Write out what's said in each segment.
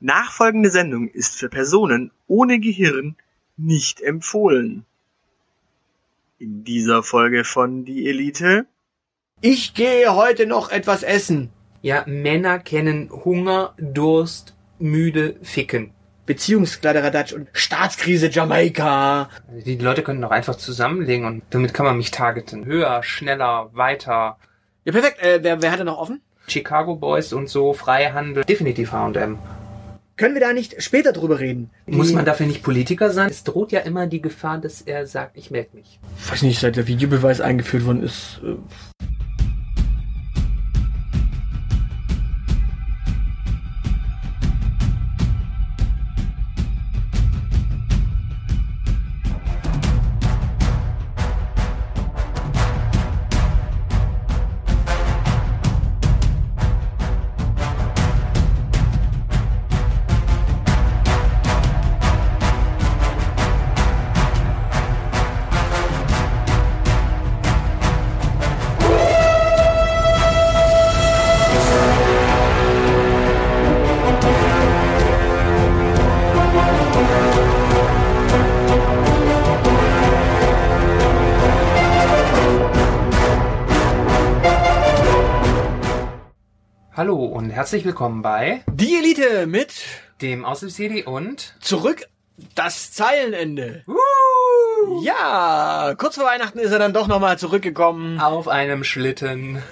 Nachfolgende Sendung ist für Personen ohne Gehirn nicht empfohlen. In dieser Folge von Die Elite. Ich gehe heute noch etwas essen. Ja, Männer kennen Hunger, Durst, müde, ficken. Beziehungskladderadatsch und Staatskrise Jamaika. Die Leute können doch einfach zusammenlegen und damit kann man mich targeten. Höher, schneller, weiter. Ja, perfekt. Äh, wer, wer hat da noch offen? Chicago Boys und so, Freihandel, definitiv H&M. Können wir da nicht später drüber reden? Muss man dafür nicht Politiker sein? Es droht ja immer die Gefahr, dass er sagt, ich melde mich. weiß nicht, seit der Videobeweis eingeführt worden ist. Äh, und herzlich willkommen bei Die Elite mit dem Aushilfsjedi und zurück das Zeilenende. Ja, kurz vor Weihnachten ist er dann doch nochmal zurückgekommen auf einem Schlitten.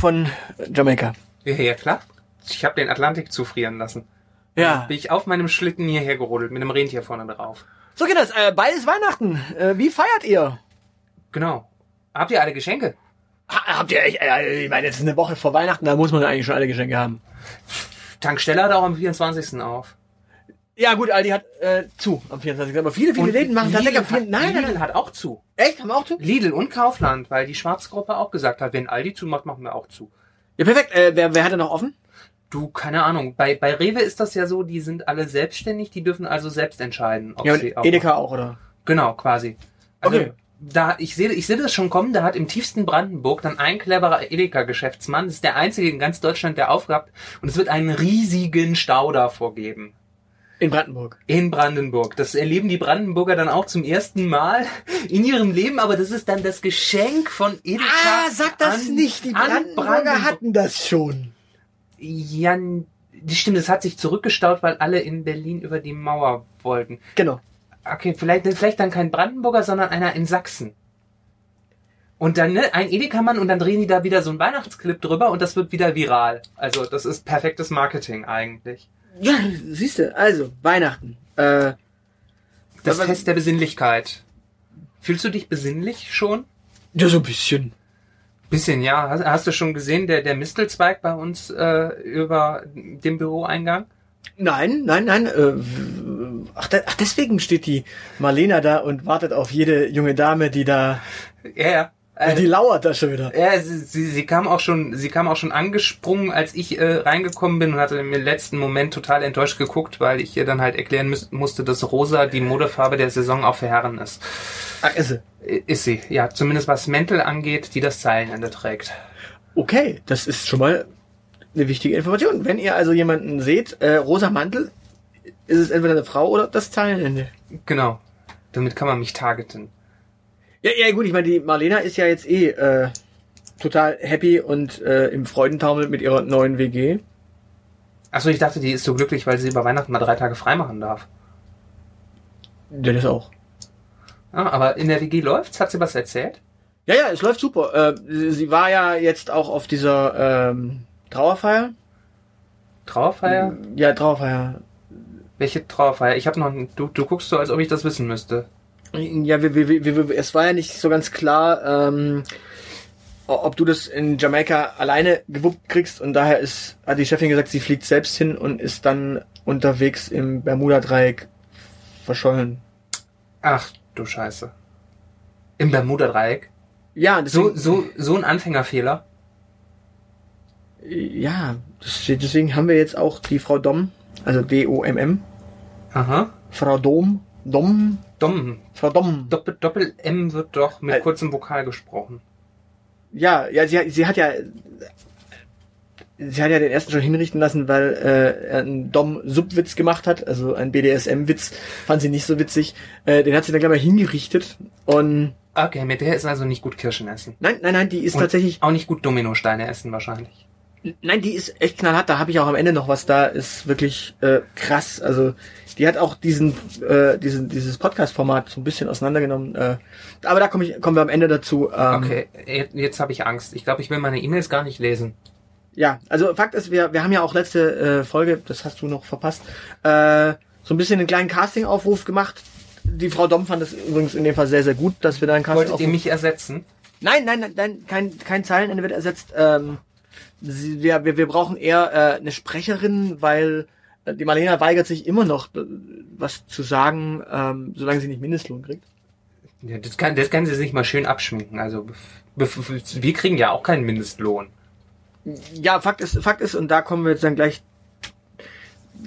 von Jamaika. Ja, ja klar. Ich habe den Atlantik zufrieren lassen. Ja. Bin ich auf meinem Schlitten hierher gerodelt mit einem Rentier vorne drauf. So geht das. Äh, bald ist Weihnachten. Äh, wie feiert ihr? Genau. Habt ihr alle Geschenke? Ha, habt ihr, äh, ich meine, jetzt ist eine Woche vor Weihnachten, da muss man eigentlich schon alle Geschenke haben. Tankstelle hat auch am 24. auf. Ja gut, Aldi hat äh, zu am 24. Aber viele, viele Und Läden machen tatsächlich am 4. hat, Nein, nein, Lidl nein. hat auch zu. Echt? Haben wir auch zu? Lidl und Kaufland, weil die Schwarzgruppe auch gesagt hat, wenn Aldi zumacht, machen wir auch zu. Ja, perfekt. Äh, wer, wer hat da noch offen? Du, keine Ahnung. Bei, bei Rewe ist das ja so, die sind alle selbstständig, die dürfen also selbst entscheiden, ob Ja, und sie auch. Edeka auch, oder? Genau, quasi. Also, Okay. Da, ich sehe, ich sehe das schon kommen, da hat im tiefsten Brandenburg dann ein cleverer Edeka-Geschäftsmann, das ist der einzige in ganz Deutschland, der aufgehabt, und es wird einen riesigen Stau davor geben. In Brandenburg. In Brandenburg. Das erleben die Brandenburger dann auch zum ersten Mal in ihrem Leben, aber das ist dann das Geschenk von Edeka. Ah, sag das an- nicht. Die an Brandenburger Brandenburg. hatten das schon. Ja, die stimmt, es hat sich zurückgestaut, weil alle in Berlin über die Mauer wollten. Genau. Okay, vielleicht, vielleicht dann kein Brandenburger, sondern einer in Sachsen. Und dann ne, ein Edeka-Mann und dann drehen die da wieder so einen Weihnachtsclip drüber und das wird wieder viral. Also das ist perfektes Marketing eigentlich. Ja, siehst du. Also, Weihnachten. Äh, Das Fest der Besinnlichkeit. Fühlst du dich besinnlich schon? ja, so ein bisschen. Bisschen, ja. Hast, hast du schon gesehen, der, der Mistelzweig bei uns äh, über dem Büroeingang? Nein, nein, nein. Äh, ach, da, ach, deswegen steht die Marlena da und wartet auf jede junge Dame, die da, Ja, ja. äh, die lauert da schon wieder. Ja, sie, sie, sie kam auch schon, sie kam auch schon angesprungen, als ich äh, reingekommen bin und hatte im letzten Moment total enttäuscht geguckt, weil ich ihr dann halt erklären müß, musste, dass rosa die Modefarbe der Saison auch für Herren ist. Ach, ist sie. Ist sie, ja, zumindest was Mäntel angeht, die das Zeilenende trägt. Okay, das ist schon mal eine wichtige Information. Wenn ihr also jemanden seht, äh, rosa Mantel, ist es entweder eine Frau oder das Zeilenende. Genau. Damit kann man mich targeten. Ja, ja, gut, ich meine, die Marlena ist ja jetzt eh äh, total happy und äh, im Freudentaumel mit ihrer neuen WG. Achso, ich dachte, die ist so glücklich, weil sie über Weihnachten mal drei Tage frei machen darf. Ja, das auch. Ah, aber in der WG läuft's? Hat sie was erzählt? Ja, ja, es läuft super. Äh, sie, sie war ja jetzt auch auf dieser ähm, Trauerfeier. Trauerfeier? Ja, Trauerfeier. Welche Trauerfeier? Ich habe noch, du, du guckst so, als ob ich das wissen müsste. Ja, wir, wir, wir, wir, es war ja nicht so ganz klar, ähm, ob du das in Jamaika alleine gewuppt kriegst und daher ist, hat die Chefin gesagt, sie fliegt selbst hin und ist dann unterwegs im Bermuda-Dreieck verschollen. Ach, du Scheiße. Im Bermuda-Dreieck? Ja, So, so, so ein Anfängerfehler. Ja, deswegen haben wir jetzt auch die Frau Dom, also D-O-M-M, Aha. Frau Dom, Dom, Dom. Frau Dom. Doppel, Doppel-M wird doch mit Äh. kurzem Vokal gesprochen. Ja, ja, sie, sie hat ja sie hat ja den ersten schon hinrichten lassen, weil äh, er einen Dom-Subwitz gemacht hat, also einen BDSM-Witz, fand sie nicht so witzig. Äh, den hat sie dann gleich mal hingerichtet und Okay, mit der ist also nicht gut Kirschen essen. nein, nein, nein, die ist Und tatsächlich, Auch nicht gut Dominosteine essen wahrscheinlich. Nein, die ist echt knallhart. Da habe ich auch am Ende noch was da, ist wirklich äh, krass. Also die hat auch diesen, äh, diesen dieses Podcast-Format so ein bisschen auseinandergenommen. Äh, aber da komme ich, kommen wir am Ende dazu. Ähm, Okay, jetzt, jetzt habe ich Angst. Ich glaube, ich will meine E-Mails gar nicht lesen. Ja, also Fakt ist, wir, wir haben ja auch letzte äh, Folge, das hast du noch verpasst, äh, so ein bisschen einen kleinen Casting-Aufruf gemacht. Die Frau Dom fand es übrigens in dem Fall sehr, sehr gut, dass wir da einen Wolltet ihr mich ersetzen? Nein, nein, nein, nein, kein, kein Zeilenende wird ersetzt. Ähm, sie, wir, wir, wir brauchen eher äh, eine Sprecherin, weil äh, die Marlena weigert sich immer noch, äh, was zu sagen, ähm, solange sie nicht Mindestlohn kriegt. Ja, das kann, das kann sie sich mal schön abschminken. Also wir kriegen ja auch keinen Mindestlohn. Ja, Fakt ist, Fakt ist, und da kommen wir jetzt dann gleich.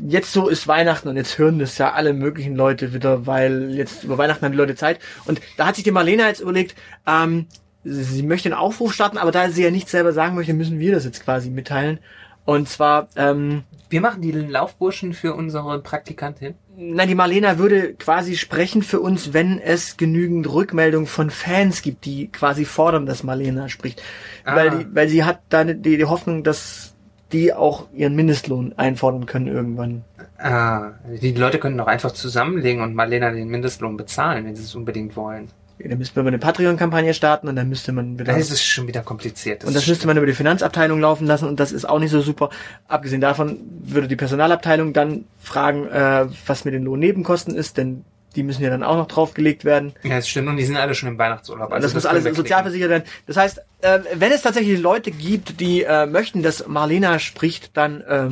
Jetzt so ist Weihnachten und jetzt hören das ja alle möglichen Leute wieder, weil jetzt über Weihnachten haben die Leute Zeit. Und da hat sich die Marlena jetzt überlegt, ähm, sie, möchte einen Aufruf starten, aber da sie ja nicht selber sagen möchte, müssen wir das jetzt quasi mitteilen. Und zwar, ähm, Wir machen die Laufburschen für unsere Praktikantin. nein, die Marlena würde quasi sprechen für uns, wenn es genügend Rückmeldungen von Fans gibt, die quasi fordern, dass Marlena spricht. Ah. Weil, die, weil sie hat da die, die Hoffnung, dass die auch ihren Mindestlohn einfordern können irgendwann. Ah, die Leute können doch einfach zusammenlegen und Marlena den Mindestlohn bezahlen, wenn sie es unbedingt wollen. Dann müsste man eine Patreon-Kampagne starten und dann müsste man wieder... Das ist schon wieder kompliziert. und das müsste man über die Finanzabteilung laufen lassen und das ist auch nicht so super. Abgesehen davon würde die Personalabteilung dann fragen, äh, was mit den Lohnnebenkosten ist, denn die müssen ja dann auch noch draufgelegt werden. ja, das stimmt. Und die sind alle schon im Weihnachtsurlaub. Also das, muss können alles wir sozial klicken. versichert werden. Das heißt, äh, wenn es tatsächlich Leute gibt, die äh, möchten, dass Marlena spricht, dann äh,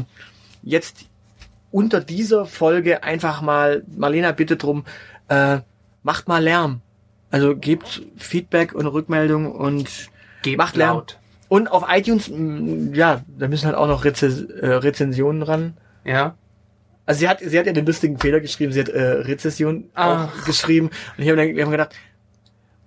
jetzt unter dieser Folge einfach mal, Marlena bitte drum, äh, macht mal Lärm. Also gebt Feedback und Rückmeldung und Gebt macht Lärm. laut. Und auf iTunes, mh, ja, da müssen halt auch noch Reze äh, Rezensionen ran. Ja. Also sie hat, sie hat ja den lustigen Fehler geschrieben, sie hat äh, Rezession auch geschrieben. Und ich habe dann wir haben gedacht,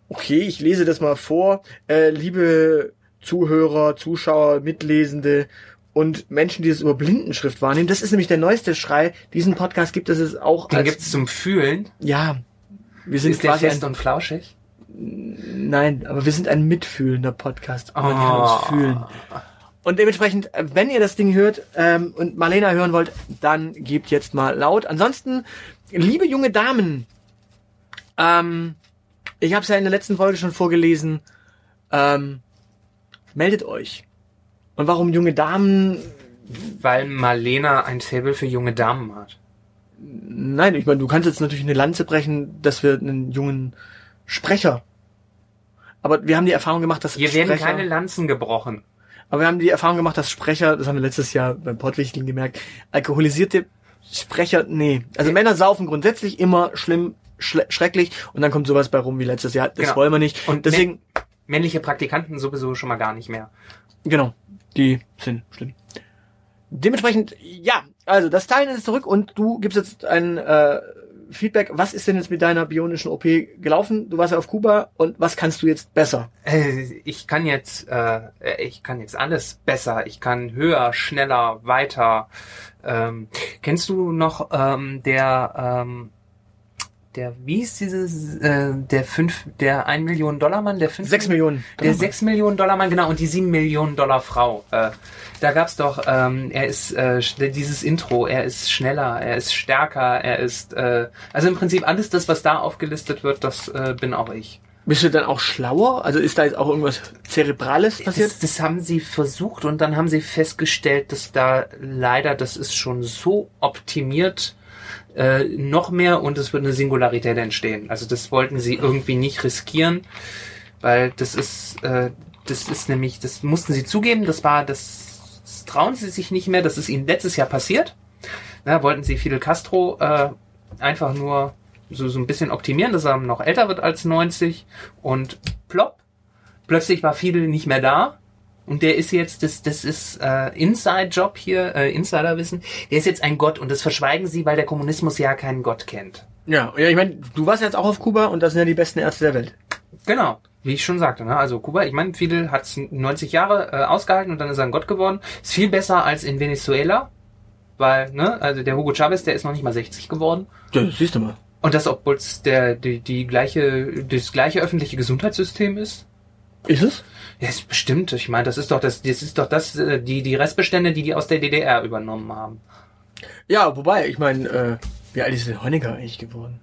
okay, ich lese das mal vor. Äh, liebe Zuhörer, Zuschauer, Mitlesende und Menschen, die es über Blindenschrift wahrnehmen. Das ist nämlich der neueste Schrei. Diesen Podcast gibt es auch Den als, gibt's zum Fühlen. ja, wir sind Ist der fest und flauschig? nein, aber wir sind ein mitfühlender Podcast. Man kann Oh. uns fühlen. Und dementsprechend, wenn ihr das Ding hört ähm, und Marlena hören wollt, dann gebt jetzt mal laut. Ansonsten, liebe junge Damen, ähm, ich habe es ja in der letzten Folge schon vorgelesen, ähm, meldet euch. Und warum junge Damen? Weil Marlena ein Faible für junge Damen hat. Nein, ich meine, du kannst jetzt natürlich eine Lanze brechen, dass wir einen jungen Sprecher. Aber wir haben die Erfahrung gemacht, dass Hier werden keine Lanzen gebrochen. Aber wir haben die Erfahrung gemacht, dass Sprecher, das haben wir letztes Jahr beim Pottwichteln gemerkt, alkoholisierte Sprecher, nee. Also Ja. Männer saufen grundsätzlich immer schlimm, schrecklich und dann kommt sowas bei rum wie letztes Jahr. Das Genau. wollen wir nicht. Und deswegen, Männliche Praktikanten sowieso schon mal gar nicht mehr. genau, die sind schlimm. Dementsprechend, ja, also das Teilen ist zurück und du gibst jetzt ein äh, Feedback. Was ist denn jetzt mit deiner bionischen OP gelaufen? Du warst ja auf Kuba und was kannst du jetzt besser? Äh, Ich kann jetzt, äh, ich kann jetzt alles besser. Ich kann höher, schneller, weiter. Ähm, kennst du noch ähm, der, ähm, der, wie ist dieses, äh, der fünf, der ein Million Dollar Mann, der fünf Sechs Millionen. Der 6 Millionen Dollar Mann, genau, und die 7 Millionen Dollar Frau. Äh, da gab's doch, ähm, er ist äh, dieses Intro, er ist schneller, er ist stärker, er ist, äh, also im Prinzip alles das, was da aufgelistet wird, das äh, bin auch ich. Bist du dann auch schlauer? Also ist da jetzt auch irgendwas Zerebrales passiert? Das, das haben sie versucht und dann haben sie festgestellt, dass da leider, das ist schon so optimiert, äh, noch mehr und es wird eine Singularität entstehen. Also das wollten sie irgendwie nicht riskieren, weil das ist, äh, das ist nämlich, das mussten sie zugeben, das war, das, das trauen sie sich nicht mehr, das ist ihnen letztes Jahr passiert. Da wollten sie Fidel Castro äh, einfach nur so, so ein bisschen optimieren, dass er noch älter wird als 90 und plopp, plötzlich war Fidel nicht mehr da und der ist jetzt, das, das ist äh, Inside-Job hier, äh, Insiderwissen, der ist jetzt ein Gott und das verschweigen sie, weil der Kommunismus ja keinen Gott kennt. Ja, ja, ich meine, du warst jetzt auch auf Kuba und das sind ja die besten Ärzte der Welt. Genau, wie ich schon sagte. Ne? Also Kuba, ich meine, Fidel hat 90 Jahre äh, ausgehalten und dann ist er ein Gott geworden. Ist viel besser als in Venezuela, weil, ne, also der Hugo Chavez, der ist noch nicht mal 60 geworden. Ja, das siehst du mal. Und das, obwohl es der, die, die gleiche, das gleiche öffentliche Gesundheitssystem ist. Ist es? Ja, ist bestimmt. Ich meine, das ist doch das, das ist doch das, äh, die, die Restbestände, die die aus der DDR übernommen haben. Ja, wobei, ich meine, äh, wie alt ist denn Honecker eigentlich geworden?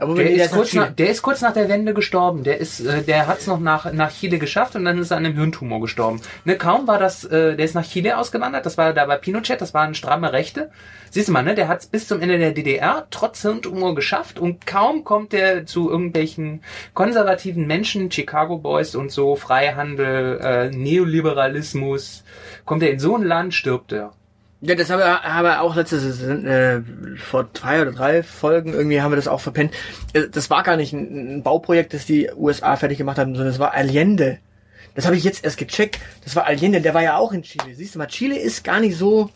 Aber Der ist, kurz nach der ist kurz nach der Wende gestorben. Der ist, äh, der hat's noch nach, nach Chile geschafft und dann ist er an einem Hirntumor gestorben. Ne, kaum war das, äh, der ist nach Chile ausgewandert. Das war da bei Pinochet. Das waren stramme Rechte. Siehst du mal, ne, der hat's bis zum Ende der DDR trotz Hirntumor geschafft und kaum kommt er zu irgendwelchen konservativen Menschen, Chicago Boys und so, Freihandel, äh, Neoliberalismus, kommt er in so ein Land, stirbt er. Ja, das haben wir, haben wir auch letztes, äh, vor zwei oder drei Folgen irgendwie haben wir das auch verpennt. Äh, Das war gar nicht ein, ein Bauprojekt, das die USA fertig gemacht haben, sondern das war Allende. Das habe ich jetzt erst gecheckt. Das war Allende, der war ja auch in Chile. Siehst du mal, Chile ist gar nicht so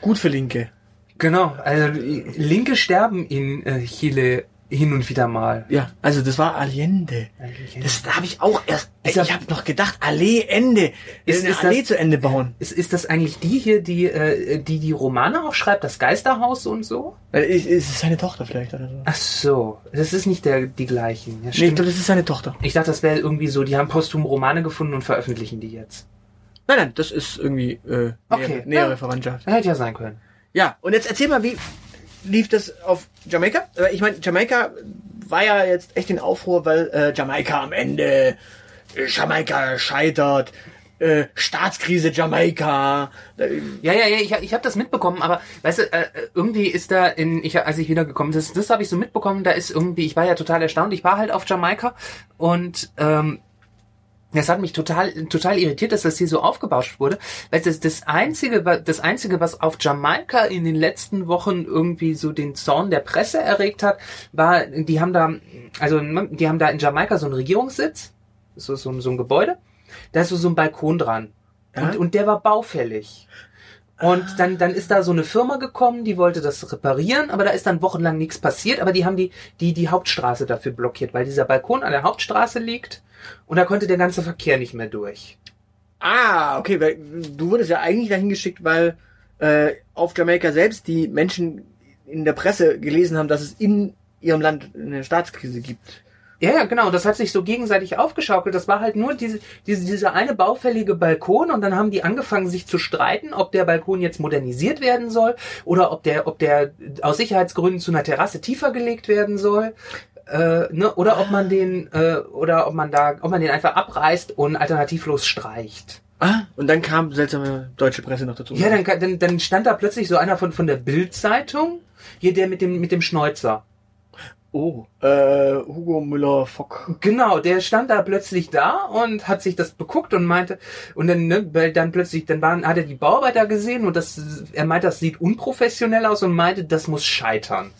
gut für Linke. Genau, also Linke sterben in äh, Chile hin und wieder mal. Ja, also das war Allende. Das da habe ich auch erst. Ist ich habe noch gedacht, Allee Ende. Ist- ist Allee das- zu Ende bauen. Ist, ist das eigentlich die hier, die, äh, die die Romane auch schreibt, das Geisterhaus und so? Ist, ist es seine Tochter vielleicht oder so? Ach so, das ist nicht der, die gleichen. Ja, Nee, ich glaube, das ist seine Tochter. ich dachte, das wäre irgendwie so, die haben posthum Romane gefunden und veröffentlichen die jetzt. Nein, nein, das ist irgendwie äh, Okay, nähere, nähere ja. Verwandtschaft. Hätte ja sein können. Ja, und jetzt erzähl mal, wie lief das auf Jamaika? Äh, Ich meine, Jamaika war ja jetzt echt in Aufruhr, weil äh, Jamaika am Ende, äh, Jamaika scheitert, äh, Staatskrise Jamaika. Äh, Ja, ja, ja, ich, ich habe das mitbekommen, aber weißt du, äh, irgendwie ist da in, ich, als ich wiedergekommen bin, das, das habe ich so mitbekommen, da ist irgendwie, ich war ja total erstaunt, ich war halt auf Jamaika und ähm, das hat mich total, total irritiert, dass das hier so aufgebauscht wurde. Weil das, das einzige, das einzige, was auf Jamaika in den letzten Wochen irgendwie so den Zorn der Presse erregt hat, war, die haben da, also, die haben da in Jamaika so einen Regierungssitz, so, so, so ein Gebäude, da ist so, so ein Balkon dran. Ja? Und, und der war baufällig. Und dann, dann ist da so eine Firma gekommen, die wollte das reparieren, aber da ist dann wochenlang nichts passiert, aber die haben die, die, die Hauptstraße dafür blockiert, weil dieser Balkon an der Hauptstraße liegt und da konnte der ganze Verkehr nicht mehr durch. ah, okay, weil du wurdest ja eigentlich dahin geschickt, weil äh, auf Jamaika selbst die Menschen in der Presse gelesen haben, dass es in ihrem Land eine Staatskrise gibt. Ja, ja, genau. Das hat sich so gegenseitig aufgeschaukelt. Das war halt nur diese, diese, dieser eine baufällige Balkon und dann haben die angefangen, sich zu streiten, ob der Balkon jetzt modernisiert werden soll oder ob der, ob der aus Sicherheitsgründen zu einer Terrasse tiefer gelegt werden soll. Äh, ne, oder ob man den, äh, oder ob man da, ob man den einfach abreißt und alternativlos streicht. Ah, und dann kam seltsame deutsche Presse noch dazu. Ja, dann, dann, dann stand da plötzlich so einer von, von der Bild-Zeitung, hier der mit dem, mit dem Schnäuzer. Oh, äh, Hugo Müller-Fock. Genau, der stand da plötzlich da und hat sich das beguckt und meinte, und dann, ne, weil dann plötzlich, dann waren, hat er die Bauarbeiter gesehen und das, er meinte, das sieht unprofessionell aus und meinte, das muss scheitern.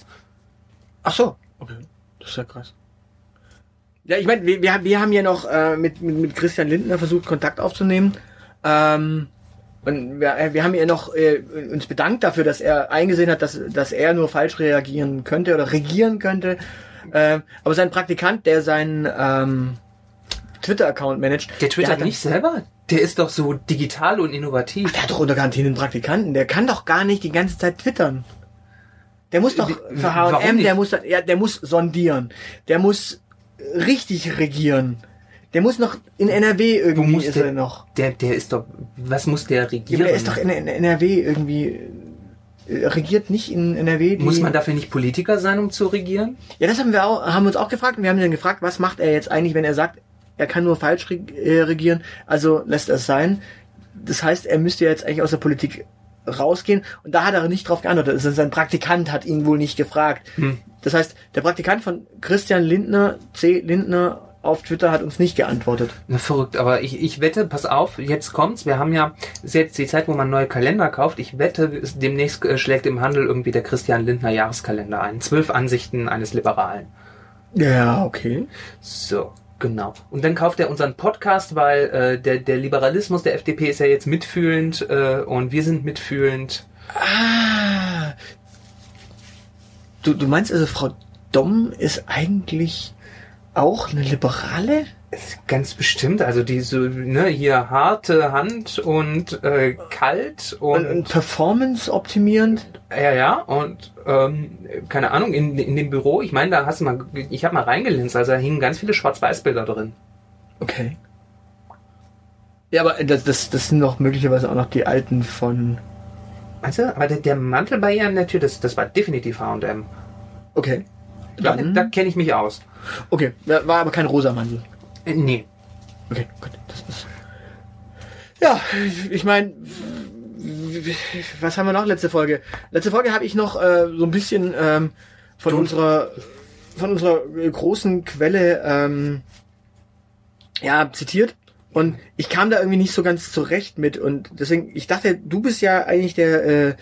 Ach so. Okay, das ist ja krass. Ja, ich meine, wir, wir, haben- wir haben ja noch äh, mit, mit, mit Christian Lindner versucht, Kontakt aufzunehmen. Ähm, und wir, äh, wir haben ja noch äh, uns bedankt dafür, dass er eingesehen hat, dass, dass er nur falsch reagieren könnte oder regieren könnte. Ähm, aber sein Praktikant, der seinen ähm, Twitter-Account managt, Der twittert nicht selber? Der ist doch so digital und innovativ. Der hat doch unter Garantie einen Praktikanten. Der kann doch gar nicht die ganze Zeit twittern. Der muss doch für H&M, der muss, ja, der muss sondieren. Der muss richtig regieren. Der muss noch in NRW irgendwie ist er der, noch. der, der ist doch, was muss der Ja, regieren? aber der ist doch in, in NRW irgendwie, äh, regiert nicht in NRW. Muss man dafür nicht Politiker sein, um zu regieren? Ja, das haben wir auch, haben uns auch gefragt und wir haben ihn dann gefragt, was macht er jetzt eigentlich, wenn er sagt, er kann nur falsch äh, regieren, also lässt er es sein. Das heißt, er müsste jetzt eigentlich aus der Politik rausgehen und da hat er nicht drauf geantwortet. Also sein Praktikant hat ihn wohl nicht gefragt. Hm. Das heißt, der Praktikant von Christian Lindner, C. Lindner auf Twitter hat uns nicht geantwortet. Na, verrückt, aber ich, ich wette, pass auf, jetzt kommt's. Wir haben ja, ist jetzt die Zeit, wo man neue Kalender kauft. Ich wette, demnächst äh, schlägt im Handel irgendwie der Christian Lindner Jahreskalender ein. Zwölf Ansichten eines Liberalen. Ja, okay. So, genau. Und dann kauft er unseren Podcast, weil äh, der, der Liberalismus der FDP ist ja jetzt mitfühlend äh, und wir sind mitfühlend. Ah. Du, du meinst also, Frau Domm ist eigentlich auch eine Liberale? Ganz bestimmt. Also die so, ne, hier harte Hand und äh, kalt und, Und, und Performance optimierend? ja, ja, und ähm, keine Ahnung, in, in dem Büro, ich meine, da hast du mal, ich habe mal reingelinst, also da hingen ganz viele Schwarz-Weiß-Bilder drin. Okay. Ja, aber das, das, das sind doch möglicherweise auch noch die alten von. Weißt du, aber der, der Mantel bei ihr an der Tür, das, das war definitiv H&M. Okay. Da, da kenne ich mich aus. okay, da war aber kein rosa Mantel. Äh, nee. Okay, gut. Das ist. Ja, ich meine, was haben wir noch letzte Folge? Letzte Folge habe ich noch äh, so ein bisschen ähm, von Du- unserer von unserer äh, großen Quelle ähm, ja zitiert und ich kam da irgendwie nicht so ganz zurecht mit und deswegen ich dachte, du bist ja eigentlich der äh,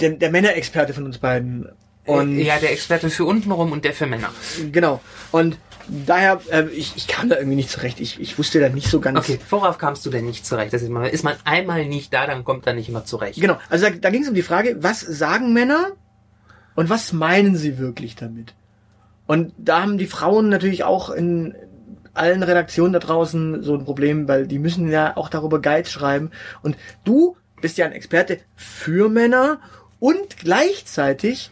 der, der Männerexperte von uns beiden und Äh, ja, der Experte für untenrum und der für Männer. genau und daher äh, ich, ich kam da irgendwie nicht zurecht. Ich, ich wusste da nicht so ganz Okay, worauf kamst du denn nicht zurecht? Das ist, mal, ist man einmal nicht da, dann kommt er nicht immer zurecht. Genau, also da, da ging es um die Frage, was sagen Männer und was meinen sie wirklich damit? Und da haben die Frauen natürlich auch in allen Redaktionen da draußen so ein Problem, weil die müssen ja auch darüber Guides schreiben. Und du bist ja ein Experte für Männer und gleichzeitig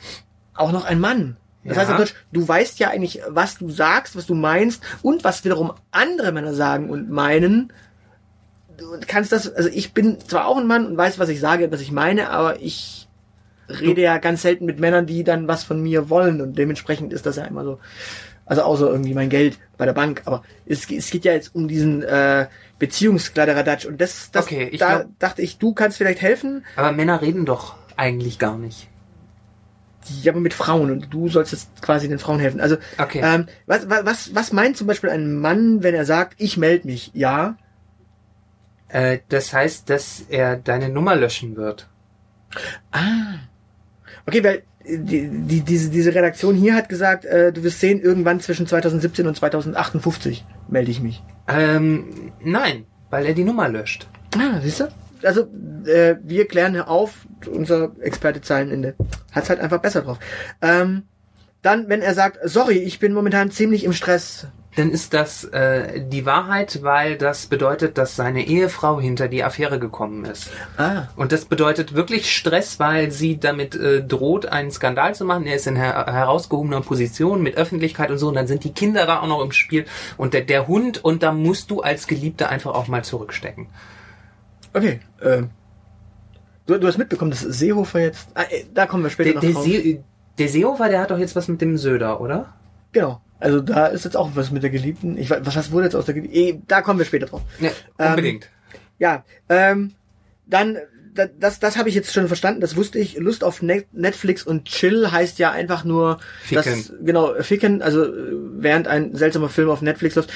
auch noch ein Mann. Das Ja. heißt auf Deutsch, du weißt ja eigentlich, was du sagst, was du meinst und was wiederum andere Männer sagen und meinen du kannst das, also ich bin zwar auch ein Mann und weiß, was ich sage, was ich meine, aber ich rede ja ganz selten mit Männern, die dann was von mir wollen und dementsprechend ist das ja immer so, also außer irgendwie mein Geld bei der Bank, aber es, es geht ja jetzt um diesen äh, Beziehungskladderadatsch und das, das Okay, da glaub- dachte ich, du kannst vielleicht helfen, Aber Männer reden doch eigentlich gar nicht. Ja, aber mit Frauen und du sollst jetzt quasi den Frauen helfen. Also Okay. ähm, was, was, was, meint zum Beispiel ein Mann, wenn er sagt, ich melde mich? Ja, Äh, das heißt, dass er deine Nummer löschen wird. Okay, weil äh, die, die, diese, diese Redaktion hier hat gesagt, äh, du wirst sehen, irgendwann zwischen 2017 und 2058 melde ich mich. Ähm, nein, weil er die Nummer löscht. Ah, siehst du? Also, äh, wir klären auf, unser Experte Zeilenende hat's halt einfach besser drauf. Ähm, dann, wenn er sagt, sorry, ich bin momentan ziemlich im Stress. Dann ist das äh, die Wahrheit, weil das bedeutet, dass seine Ehefrau hinter die Affäre gekommen ist. Ah, Und das bedeutet wirklich Stress, weil sie damit äh, droht, einen Skandal zu machen. Er ist in her herausgehobener Position mit Öffentlichkeit und so. Und dann sind die Kinder da auch noch im Spiel und der, der Hund. Und da musst du als Geliebter einfach auch mal zurückstecken. Okay. Ähm, du, du hast mitbekommen, dass Seehofer jetzt... Ah, äh, da kommen wir später Der, noch der, drauf. See, der Seehofer, der hat doch jetzt was mit dem Söder, oder? Genau. Also da ist jetzt auch was mit der Geliebten. Ich weiß, was wurde jetzt aus der Geliebten? Eh, Da kommen wir später drauf. Ja, Ähm, unbedingt. Ja, ähm, dann, da- das, das habe ich jetzt schon verstanden, das wusste ich. Lust auf Net Netflix und Chill heißt ja einfach nur, Ficken. Das, genau, ficken, also äh, während ein seltsamer Film auf Netflix läuft.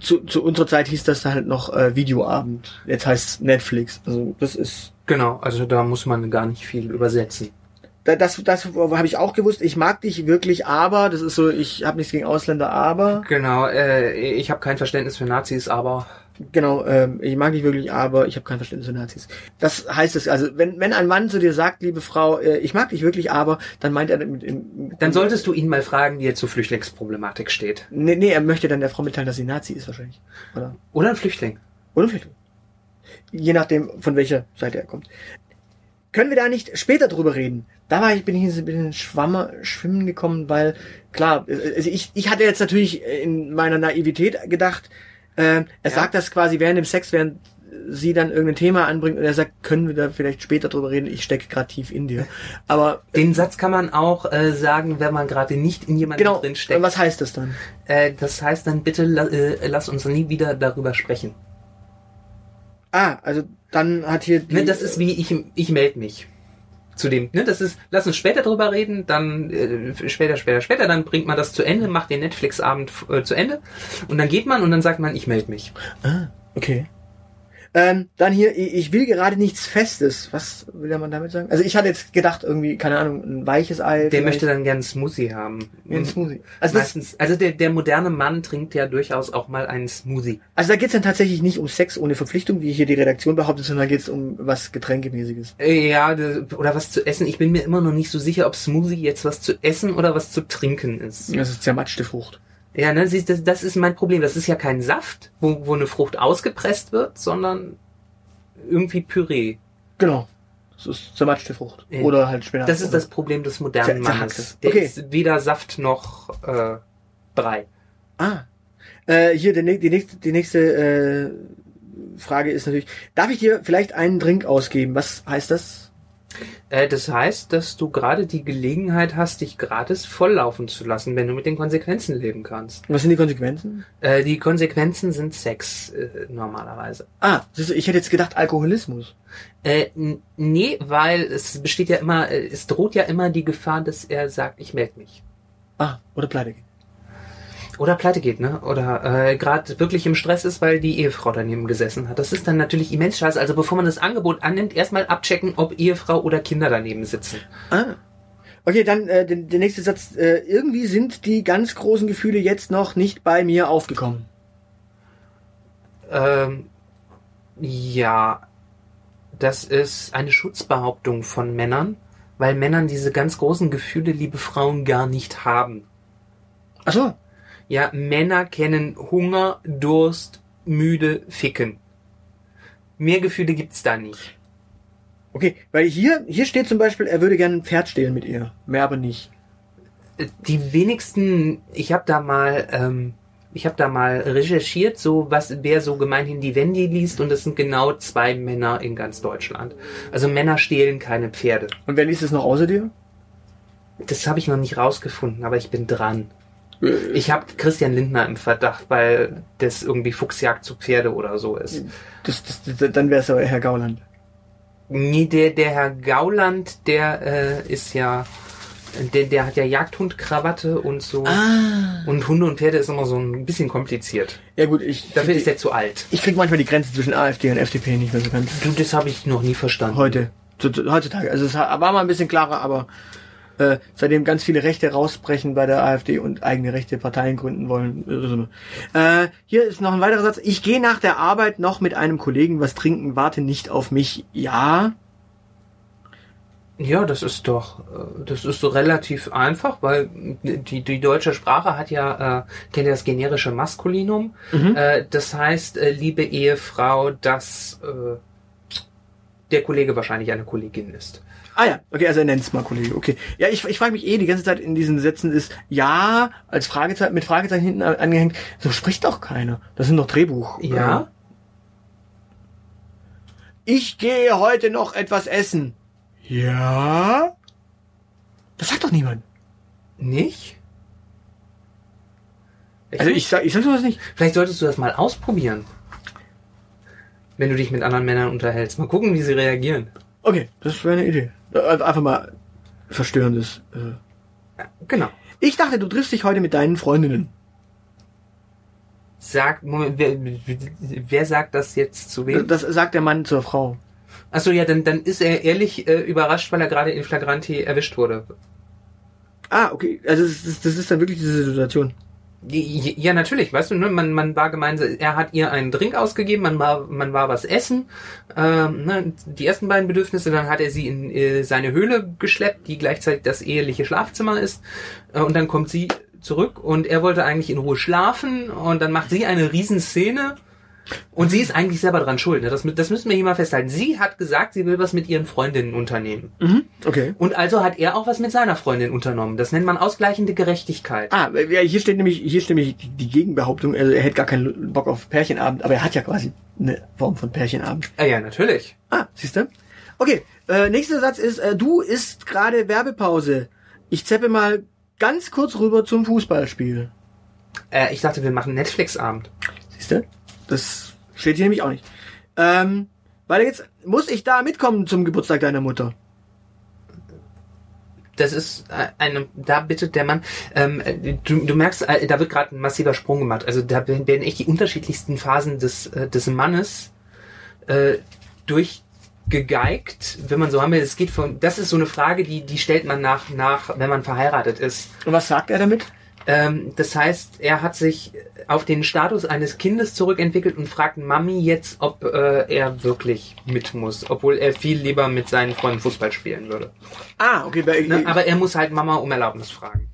Zu, zu unserer Zeit hieß das halt noch äh, Videoabend. Jetzt heißt Netflix. Also das ist, Genau, also da muss man gar nicht viel übersetzen. da- das, das habe ich auch gewusst. Ich mag dich wirklich, aber, das ist so, ich habe nichts gegen Ausländer, aber, Genau, äh, ich habe kein Verständnis für Nazis, aber genau, ähm, ich mag dich wirklich, aber ich habe kein Verständnis für Nazis. Das heißt es, also wenn, wenn ein Mann zu dir sagt, liebe Frau, äh, ich mag dich wirklich, aber, dann meint er mit, im, dann solltest du ihn mal fragen, wie er zur Flüchtlingsproblematik steht. Nee, nee, er möchte dann der Frau mitteilen, dass sie Nazi ist wahrscheinlich. Oder? Oder ein Flüchtling. Oder vielleicht. Je nachdem, von welcher Seite er kommt. Können wir da nicht später drüber reden? Da war ich, bin ich ein bisschen schwammer, schwimmen gekommen, weil, klar, äh, also ich, ich hatte jetzt natürlich in meiner Naivität gedacht, äh, er Ja. sagt das quasi während dem Sex, während sie dann irgendein Thema anbringt und er sagt, können wir da vielleicht später drüber reden? Ich stecke gerade tief in dir. Aber Den Satz kann man auch äh, sagen, wenn man gerade nicht in jemandem genau, drin steckt. was heißt das dann? Äh, das heißt dann bitte la äh, lass uns nie wieder darüber sprechen. Ah, also dann hat hier die, Ne, das ist wie ich ich melde mich. Zu dem, ne, das ist, lass uns später drüber reden, dann äh, später, später, später, dann bringt man das zu Ende, macht den Netflix-Abend äh, zu Ende und dann geht man und dann sagt man, ich melde mich. Ah, okay. Ähm, dann hier, ich will gerade nichts Festes. Was will der man damit sagen? Also ich hatte jetzt gedacht, irgendwie, keine Ahnung, ein weiches Ei. Der vielleicht. möchte dann gern Smoothie haben. ein Smoothie. Also, Meistens, also der, der moderne Mann trinkt ja durchaus auch mal einen Smoothie. also da geht's dann tatsächlich nicht um Sex ohne Verpflichtung, wie hier die Redaktion behauptet, sondern da geht's um was Getränkemäßiges. Äh, Ja, oder was zu essen. Ich bin mir immer noch nicht so sicher, ob Smoothie jetzt was zu essen oder was zu trinken ist. Das ist zermatschte Frucht. Ja, ne, siehst, das, das ist mein Problem. Das ist ja kein Saft, wo, wo eine Frucht ausgepresst wird, sondern irgendwie Püree. Genau. Das ist zermatschte Frucht. Ja. Oder halt später. Das ist das Problem des modernen Zer- Mannes. Der Okay. ist weder Saft noch äh, Brei. Ah. Äh, hier, nä- die nächste, die nächste äh, Frage ist natürlich, darf ich dir vielleicht einen Drink ausgeben? Was heißt das? Äh, das heißt, dass du gerade die Gelegenheit hast, dich gratis volllaufen zu lassen, wenn du mit den Konsequenzen leben kannst. Was sind die Konsequenzen? Äh, die Konsequenzen sind Sex äh, normalerweise. Ah, ich hätte jetzt gedacht Alkoholismus. Äh, nee, weil es besteht ja immer, es droht ja immer die Gefahr, dass er sagt, ich melde mich. Ah, oder pleite. Oder pleite geht, ne? Oder äh, gerade wirklich im Stress ist, weil die Ehefrau daneben gesessen hat. Das ist dann natürlich immens scheiße. Also bevor man das Angebot annimmt, erstmal abchecken, ob Ehefrau oder Kinder daneben sitzen. Ah. Okay, dann äh, der, der nächste Satz. Äh, irgendwie sind die ganz großen Gefühle jetzt noch nicht bei mir aufgekommen. Ähm, ja, das ist eine Schutzbehauptung von Männern, weil Männern diese ganz großen Gefühle, liebe Frauen, gar nicht haben. Ach so. Ja, Männer kennen Hunger, Durst, müde, ficken. Mehr Gefühle gibt's da nicht. Okay, weil hier, hier steht zum Beispiel, er würde gerne ein Pferd stehlen mit ihr. Mehr aber nicht. Die wenigsten, ich habe da mal, ähm, ich habe da mal recherchiert, so was wer so gemeinhin die Wendy liest und das sind genau zwei Männer in ganz Deutschland. Also Männer stehlen keine Pferde. Und wer liest es noch außer dir? Das habe ich noch nicht rausgefunden, aber ich bin dran. Ich habe Christian Lindner im Verdacht, weil das irgendwie Fuchsjagd zu Pferde oder so ist. Das, das, das, dann wäre es aber Herr Gauland. Nee, der, der Herr Gauland, der äh, ist ja, der, der hat ja Jagdhundkrawatte und so. Ah. Und Hunde und Pferde ist immer so ein bisschen kompliziert. Ja gut, ich, Dafür ist er zu alt. ich krieg manchmal die Grenze zwischen AfD und FDP nicht mehr so ganz. Du, das habe ich noch nie verstanden. Heute. Zu, zu, heutzutage. Also es war mal ein bisschen klarer, aber äh, seitdem ganz viele Rechte rausbrechen bei der AfD und eigene rechte Parteien gründen wollen. Äh, hier ist noch ein weiterer Satz. Ich gehe nach der Arbeit noch mit einem Kollegen was trinken, warte nicht auf mich. Ja. Ja, das ist doch, äh, das ist so relativ einfach, weil die, die deutsche Sprache hat ja, äh, kennt ja das generische Maskulinum. Äh, das heißt, äh, liebe Ehefrau, dass äh, der Kollege wahrscheinlich eine Kollegin ist. Ah ja, okay, also er nennt's mal Kollege. Okay. Ja, ich, ich frage mich eh die ganze Zeit in diesen Sätzen ist ja als Fragezeichen mit Fragezeichen hinten angehängt. So spricht doch keiner. Das sind doch Drehbuch. Ja? Ich gehe heute noch etwas essen. Ja? Das sagt doch niemand. Nicht? Also ich sag, ich sag sowas nicht. Vielleicht solltest du das mal ausprobieren. Wenn du dich mit anderen Männern unterhältst. Mal gucken, wie sie reagieren. Okay, das wäre eine Idee. Äh, Einfach mal verstörendes. Äh. Genau. Ich dachte, du triffst dich heute mit deinen Freundinnen. Sag, Moment, wer, wer sagt das jetzt zu wem? Das sagt der Mann zur Frau. Achso, ja, dann, dann ist er ehrlich äh, überrascht, weil er gerade in Flagranti erwischt wurde. Ah, okay. Also das ist, das ist dann wirklich diese Situation. Ja, natürlich, weißt du, ne? man, man war gemeinsam, er hat ihr einen Drink ausgegeben, man war, man war was essen, ähm, ne? die ersten beiden Bedürfnisse, dann hat er sie in äh, seine Höhle geschleppt, die gleichzeitig das eheliche Schlafzimmer ist, äh, und dann kommt sie zurück und er wollte eigentlich in Ruhe schlafen und dann macht sie eine Riesenszene und sie ist eigentlich selber dran schuld, ne? das, das müssen wir hier mal festhalten. Sie hat gesagt, sie will was mit ihren Freundinnen unternehmen. Mhm. Okay. Und also hat er auch was mit seiner Freundin unternommen. Das nennt man ausgleichende Gerechtigkeit. Ah, ja, hier steht nämlich, hier steht nämlich die, Gegenbehauptung, also er hätte gar keinen Bock auf Pärchenabend, aber er hat ja quasi eine Form von Pärchenabend. Ah, ja, natürlich. Ah, siehst du? Okay, äh, nächster Satz ist, äh, du isst gerade Werbepause. Ich zeppe mal ganz kurz rüber zum Fußballspiel. Äh, ich dachte, wir machen Netflix-Abend. Siehst du? Das steht hier nämlich auch nicht. Ähm, weiter geht's. Muss ich da mitkommen zum Geburtstag deiner Mutter? Das ist äh, eine, da bittet der Mann, ähm, äh, du, du merkst, äh, da wird gerade ein massiver Sprung gemacht. Also da werden werden echt die unterschiedlichsten Phasen des, äh, des Mannes äh, durchgegeigt, wenn man so haben will. Es geht von, das ist so eine Frage, die, die stellt man nach, nach, wenn man verheiratet ist. Und was sagt er damit? Ähm, das heißt, er hat sich auf den Status eines Kindes zurückentwickelt und fragt Mami jetzt, ob äh, er wirklich mit muss, obwohl er viel lieber mit seinen Freunden Fußball spielen würde. Ah, okay. Ne? Aber er muss halt Mama um Erlaubnis fragen.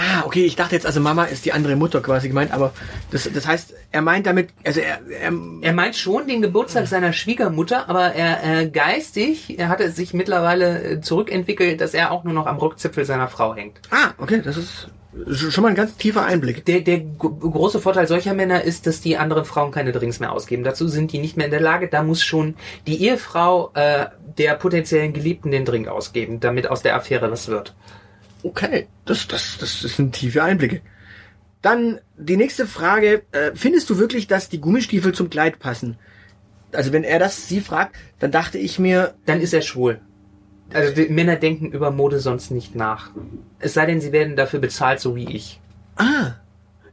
Ah, okay, ich dachte jetzt, also Mama ist die andere Mutter quasi gemeint, aber das, das heißt, er meint damit, also er, er, Er meint schon den Geburtstag seiner Schwiegermutter, aber er äh, geistig, er hatte sich mittlerweile äh, zurückentwickelt, dass er auch nur noch am Rückzipfel seiner Frau hängt. ah, okay, das ist schon mal ein ganz tiefer Einblick. Der, der gro- große Vorteil solcher Männer ist, dass die anderen Frauen keine Drinks mehr ausgeben. Dazu sind die nicht mehr in der Lage. Da muss schon die Ehefrau äh, der potenziellen Geliebten den Drink ausgeben, damit aus der Affäre was wird. Okay, das, das, das, das sind tiefe Einblicke. Dann die nächste Frage, äh, findest du wirklich, dass die Gummistiefel zum Kleid passen? Also wenn er das sie fragt, dann dachte ich mir, Dann ist er schwul. Also die Männer denken über Mode sonst nicht nach. Es sei denn, sie werden dafür bezahlt, so wie ich. ah,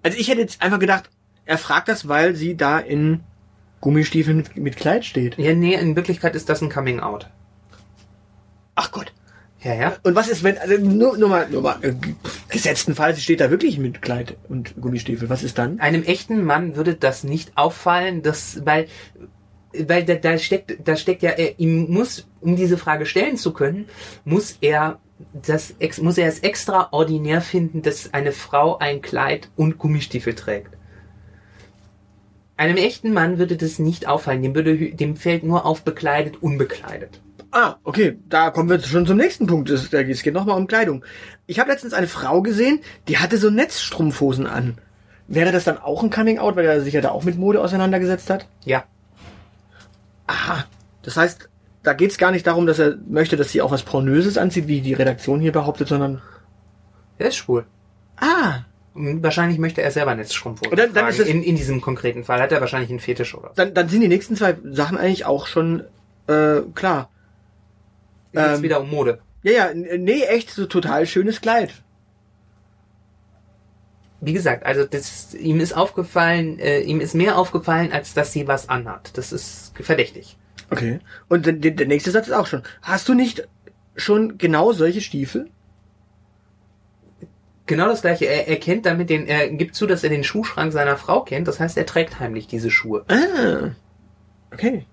also ich hätte jetzt einfach gedacht, er fragt das, weil sie da in Gummistiefeln mit, mit Kleid steht. Ja, nee, in Wirklichkeit ist das ein Coming Out. Ach Gott. Ja, ja. Und was ist, wenn, also nur, nur mal, nur mal, äh, gesetzten Fall, sie steht da wirklich mit Kleid und Gummistiefel, was ist dann? Einem echten Mann würde das nicht auffallen, dass, weil, weil da, da steckt, da steckt ja, er, ihm muss, um diese Frage stellen zu können, muss er das, muss er es extraordinär finden, dass eine Frau ein Kleid und Gummistiefel trägt. Einem echten Mann würde das nicht auffallen, dem würde, dem fällt nur auf bekleidet, unbekleidet. Ah, okay, da kommen wir schon zum nächsten Punkt. Es, es geht nochmal um Kleidung. Ich habe letztens eine Frau gesehen, die hatte so Netzstrumpfhosen an. Wäre das dann auch ein Coming-out, weil er sich ja da auch mit Mode auseinandergesetzt hat? Ja. Aha. Das heißt, da geht's gar nicht darum, dass er möchte, dass sie auch was Pornöses anzieht, wie die Redaktion hier behauptet, sondern... Er ist schwul. Ah, Und Wahrscheinlich möchte er selber Netzstrumpfhosen Und dann- dann ist es- in, in diesem konkreten Fall hat er wahrscheinlich einen Fetisch oder so. dann, dann sind die nächsten zwei Sachen eigentlich auch schon äh, klar. Jetzt Ähm, wieder um Mode. Ja, ja, nee, echt so total schönes Kleid. Wie gesagt, also das, ihm ist aufgefallen, äh, ihm ist mehr aufgefallen, als dass sie was anhat. Das ist verdächtig. Okay. Und der, der nächste Satz ist auch schon. Hast du nicht schon genau solche Stiefel? Genau das gleiche. Er, er kennt damit den, er gibt zu, dass er den Schuhschrank seiner Frau kennt. Das heißt, er trägt heimlich diese Schuhe. Ah. Okay.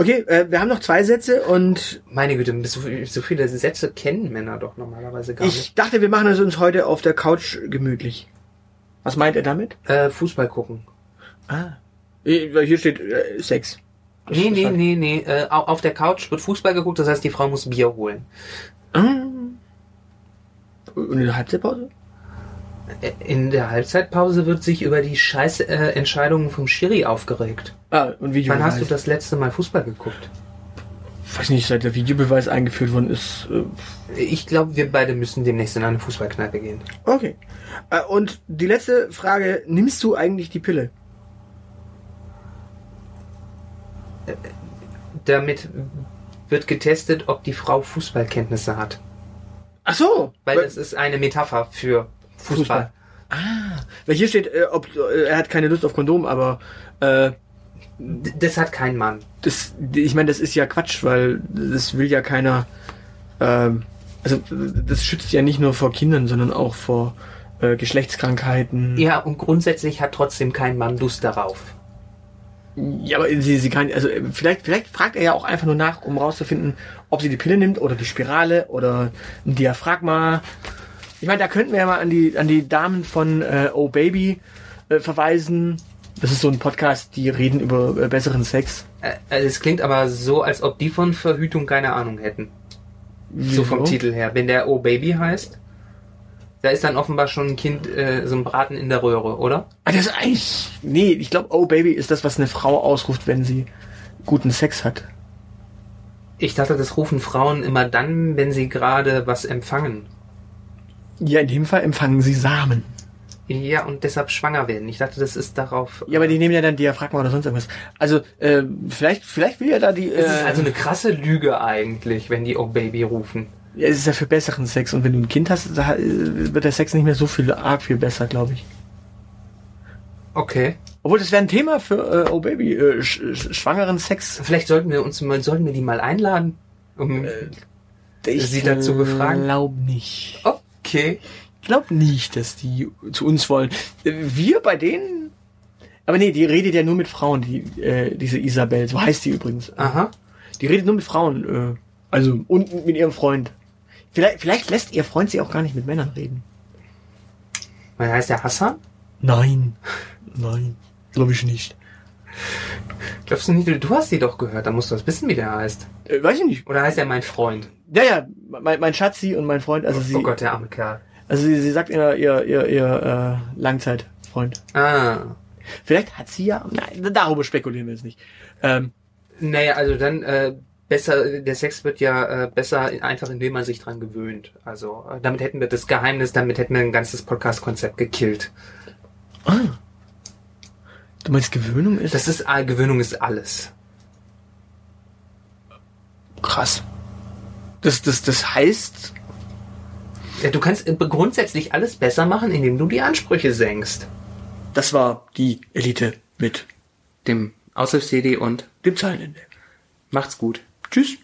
Okay, äh, wir haben noch zwei Sätze und Meine Güte, so, so viele Sätze kennen Männer doch normalerweise gar ich dachte, wir machen es uns heute auf der Couch gemütlich. Was meint er damit? Äh, Fußball gucken. Ah. Hier steht äh, Sex. Das Nee, nee, halt- nee, nee. Äh, au- auf der Couch wird Fußball geguckt, das heißt, die Frau muss Bier holen. Ah. Und in der Halbzeitpause? Äh, In der Halbzeitpause wird sich über die scheiß äh, Entscheidungen vom Schiri aufgeregt. Ah, und Videobeweis. Wann hast du das letzte Mal Fußball geguckt? Weiß nicht, seit der Videobeweis eingeführt worden ist. Äh, Ich glaube, wir beide müssen demnächst in eine Fußballkneipe gehen. okay. Äh, und die letzte Frage, nimmst du eigentlich die Pille? Damit wird getestet, ob die Frau Fußballkenntnisse hat. Ach so. Weil es ist eine Metapher für Fußball. Fußball. Ah, weil hier steht, äh, ob, äh, er hat keine Lust auf Kondom, aber äh, Das hat kein Mann. das, ich meine, das ist ja Quatsch, weil das will ja keiner. Ähm, also das schützt ja nicht nur vor Kindern, sondern auch vor äh, Geschlechtskrankheiten. Ja, und grundsätzlich hat trotzdem kein Mann Lust darauf. Ja, aber sie, sie kann, also vielleicht, vielleicht fragt er ja auch einfach nur nach, um rauszufinden, ob sie die Pille nimmt oder die Spirale oder ein Diaphragma. Ich meine, da könnten wir ja mal an die, an die Damen von äh, Oh Baby äh, verweisen. Das ist so ein Podcast, die reden über äh, besseren Sex. Also es klingt aber so, als ob die von Verhütung keine Ahnung hätten. So vom? Titel her. Wenn der Oh Baby heißt, da ist dann offenbar schon ein Kind, äh, so ein Braten in der Röhre, oder? Ah, das ist eigentlich. Nee, ich glaube, Oh Baby ist das, was eine Frau ausruft, wenn sie guten Sex hat. Ich dachte, das rufen Frauen immer dann, wenn sie gerade was empfangen. Ja, in dem Fall empfangen sie Samen. Ja, und deshalb schwanger werden. Ich dachte, das ist darauf. Ja, aber die nehmen ja dann Diaphragma oder sonst irgendwas. Also, äh, vielleicht, vielleicht will ja da die. Äh, Es ist also eine krasse Lüge eigentlich, wenn die Oh Baby rufen. Ja, es ist ja für besseren Sex. Und wenn du ein Kind hast, da, äh, wird der Sex nicht mehr so viel arg viel besser, glaube ich. Okay. Obwohl, das wäre ein Thema für äh, Oh Baby, äh, sch sch schwangeren Sex. Vielleicht sollten wir uns mal, sollten wir die mal einladen. Um, Sie dazu befragen? Ich glaube nicht. okay. Ich glaube nicht, dass die zu uns wollen. Wir bei denen. Aber nee, die redet ja nur mit Frauen, die, äh, diese Isabel, so heißt die übrigens. Aha. Die redet nur mit Frauen, äh, also und mit ihrem Freund. Vielleicht, vielleicht lässt ihr Freund sie auch gar nicht mit Männern reden. Weil heißt der Hassan? Nein. Nein. Glaube ich nicht. Glaubst du nicht, du hast sie doch gehört, dann musst du das wissen, wie der heißt. Äh, weiß ich nicht. Oder heißt er mein Freund? Ja, ja, mein, mein Schatzi und mein Freund, also sie, oh Gott, der arme Kerl. Also sie, sie sagt ihr, ihr, ihr, ihr äh, Langzeitfreund. Ah. Vielleicht hat sie ja, nein, darüber spekulieren wir jetzt nicht. Ähm, Naja, also dann äh, besser, der Sex wird ja äh, besser einfach, indem man sich dran gewöhnt. Also äh, damit hätten wir das Geheimnis, damit hätten wir ein ganzes Podcast-Konzept gekillt. ah. Du meinst Gewöhnung ist Das ist äh, Gewöhnung ist alles. krass. Das, das, das heißt, Ja, du kannst äh, grundsätzlich alles besser machen, indem du die Ansprüche senkst. das war die Elite mit Dem Aushilfs-CD und dem Zeilenende. macht's gut. Tschüss.